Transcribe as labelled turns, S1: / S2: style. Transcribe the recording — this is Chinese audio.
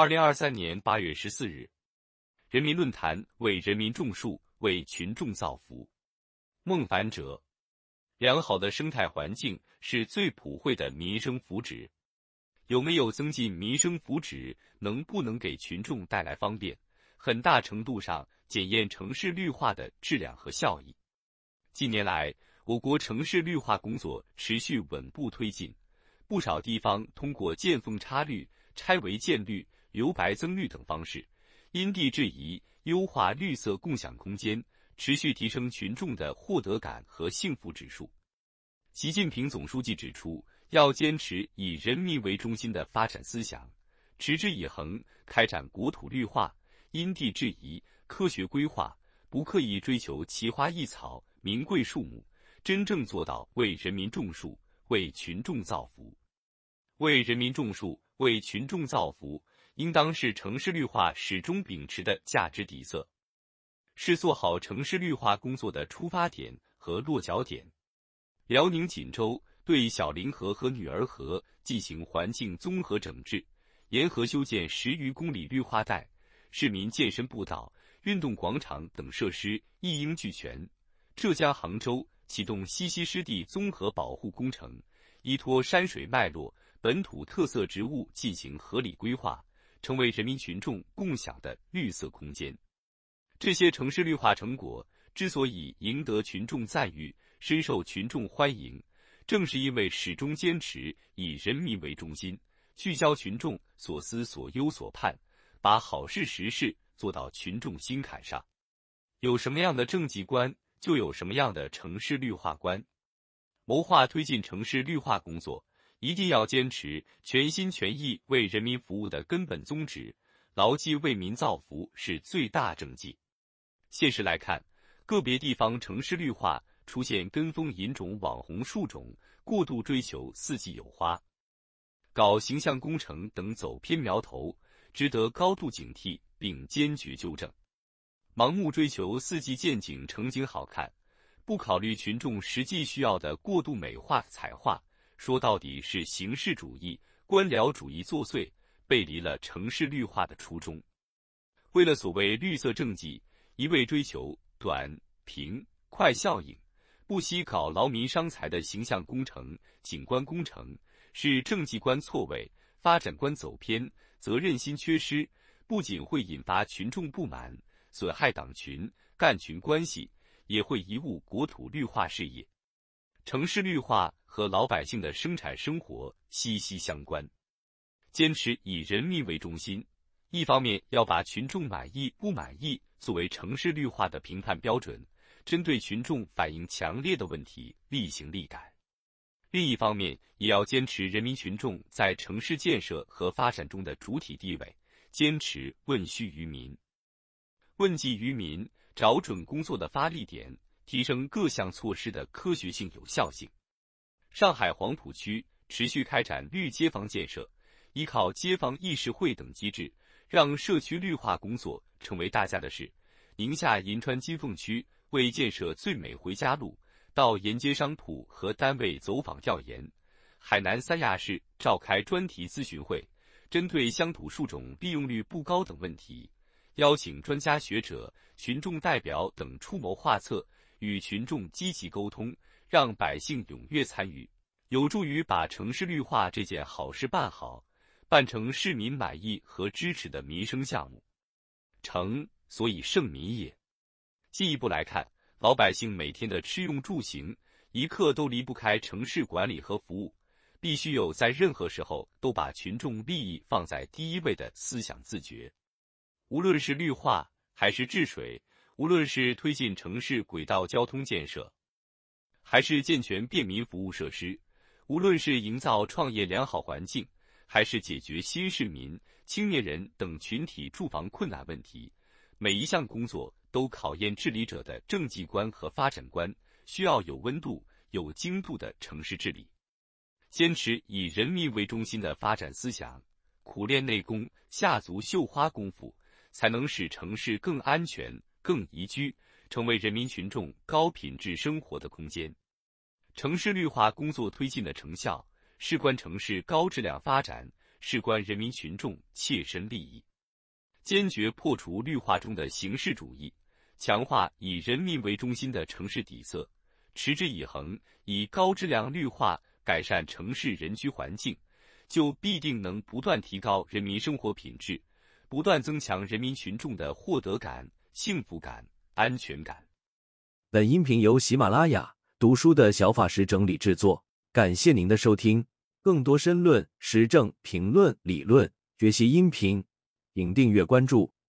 S1: 二零二三年八月十四日，人民论坛为人民种树，为群众造福。孟凡哲，良好的生态环境是最普惠的民生福祉。有没有增进民生福祉，能不能给群众带来方便，很大程度上检验城市绿化的质量和效益。近年来，我国城市绿化工作持续稳步推进，不少地方通过见缝插绿、拆违建绿。留白增绿等方式，因地制宜优化绿色共享空间，持续提升群众的获得感和幸福指数。习近平总书记指出，要坚持以人民为中心的发展思想，持之以恒开展国土绿化，因地制宜、科学规划，不刻意追求奇花异草、名贵树木，真正做到为人民种树、为群众造福。为人民种树、为群众造福。应当是城市绿化始终秉持的价值底色，是做好城市绿化工作的出发点和落脚点。辽宁锦州对小凌河和女儿河进行环境综合整治，沿河修建十余公里绿化带，市民健身步道、运动广场等设施一应俱全。浙江杭州启动西溪湿地综合保护工程，依托山水脉络、本土特色植物进行合理规划。成为人民群众共享的绿色空间。这些城市绿化成果之所以赢得群众赞誉、深受群众欢迎，正是因为始终坚持以人民为中心，聚焦群众所思所忧所盼，把好事实事做到群众心坎上。有什么样的政绩观，就有什么样的城市绿化观。谋划推进城市绿化工作。一定要坚持全心全意为人民服务的根本宗旨，牢记为民造福是最大政绩。现实来看，个别地方城市绿化出现跟风引种网红树种，过度追求四季有花，搞形象工程等走偏苗头，值得高度警惕并坚决纠正。盲目追求四季见景成景好看，不考虑群众实际需要的过度美化彩画。说到底是形式主义、官僚主义作祟，背离了城市绿化的初衷。为了所谓绿色政绩，一味追求短平快效应，不惜搞劳民伤财的形象工程、景观工程，是政绩观错位、发展观走偏、责任心缺失，不仅会引发群众不满，损害党群干群关系，也会贻误国土绿化事业。城市绿化和老百姓的生产生活息息相关，坚持以人民为中心，一方面要把群众满意不满意作为城市绿化的评判标准，针对群众反映强烈的问题立行立改；另一方面也要坚持人民群众在城市建设和发展中的主体地位，坚持问需于民、问计于民，找准工作的发力点。提升各项措施的科学性、有效性。上海黄浦区持续开展绿街坊建设，依靠街坊议事会等机制，让社区绿化工作成为大家的事。宁夏银川金凤区为建设最美回家路，到沿街商铺和单位走访调研。海南三亚市召开专题咨询会，针对乡土树种利用率不高等问题，邀请专家学者、群众代表等出谋划策。与群众积极沟通，让百姓踊跃参与，有助于把城市绿化这件好事办好，办成市民满意和支持的民生项目。城所以盛民也。进一步来看，老百姓每天的吃用住行，一刻都离不开城市管理和服务，必须有在任何时候都把群众利益放在第一位的思想自觉。无论是绿化还是治水。无论是推进城市轨道交通建设，还是健全便民服务设施；无论是营造创业良好环境，还是解决新市民、青年人等群体住房困难问题，每一项工作都考验治理者的政绩观和发展观，需要有温度、有精度的城市治理。坚持以人民为中心的发展思想，苦练内功、下足绣花功夫，才能使城市更安全。更宜居，成为人民群众高品质生活的空间。城市绿化工作推进的成效，事关城市高质量发展，事关人民群众切身利益，坚决破除绿化中的形式主义，强化以人民为中心的城市底色，持之以恒以高质量绿化改善城市人居环境，就必定能不断提高人民生活品质，不断增强人民群众的获得感、幸福感、安全感。
S2: 本音频由喜马拉雅读书的小法师整理制作，感谢您的收听。更多申论、时政评论、理论学习音频，请订阅关注。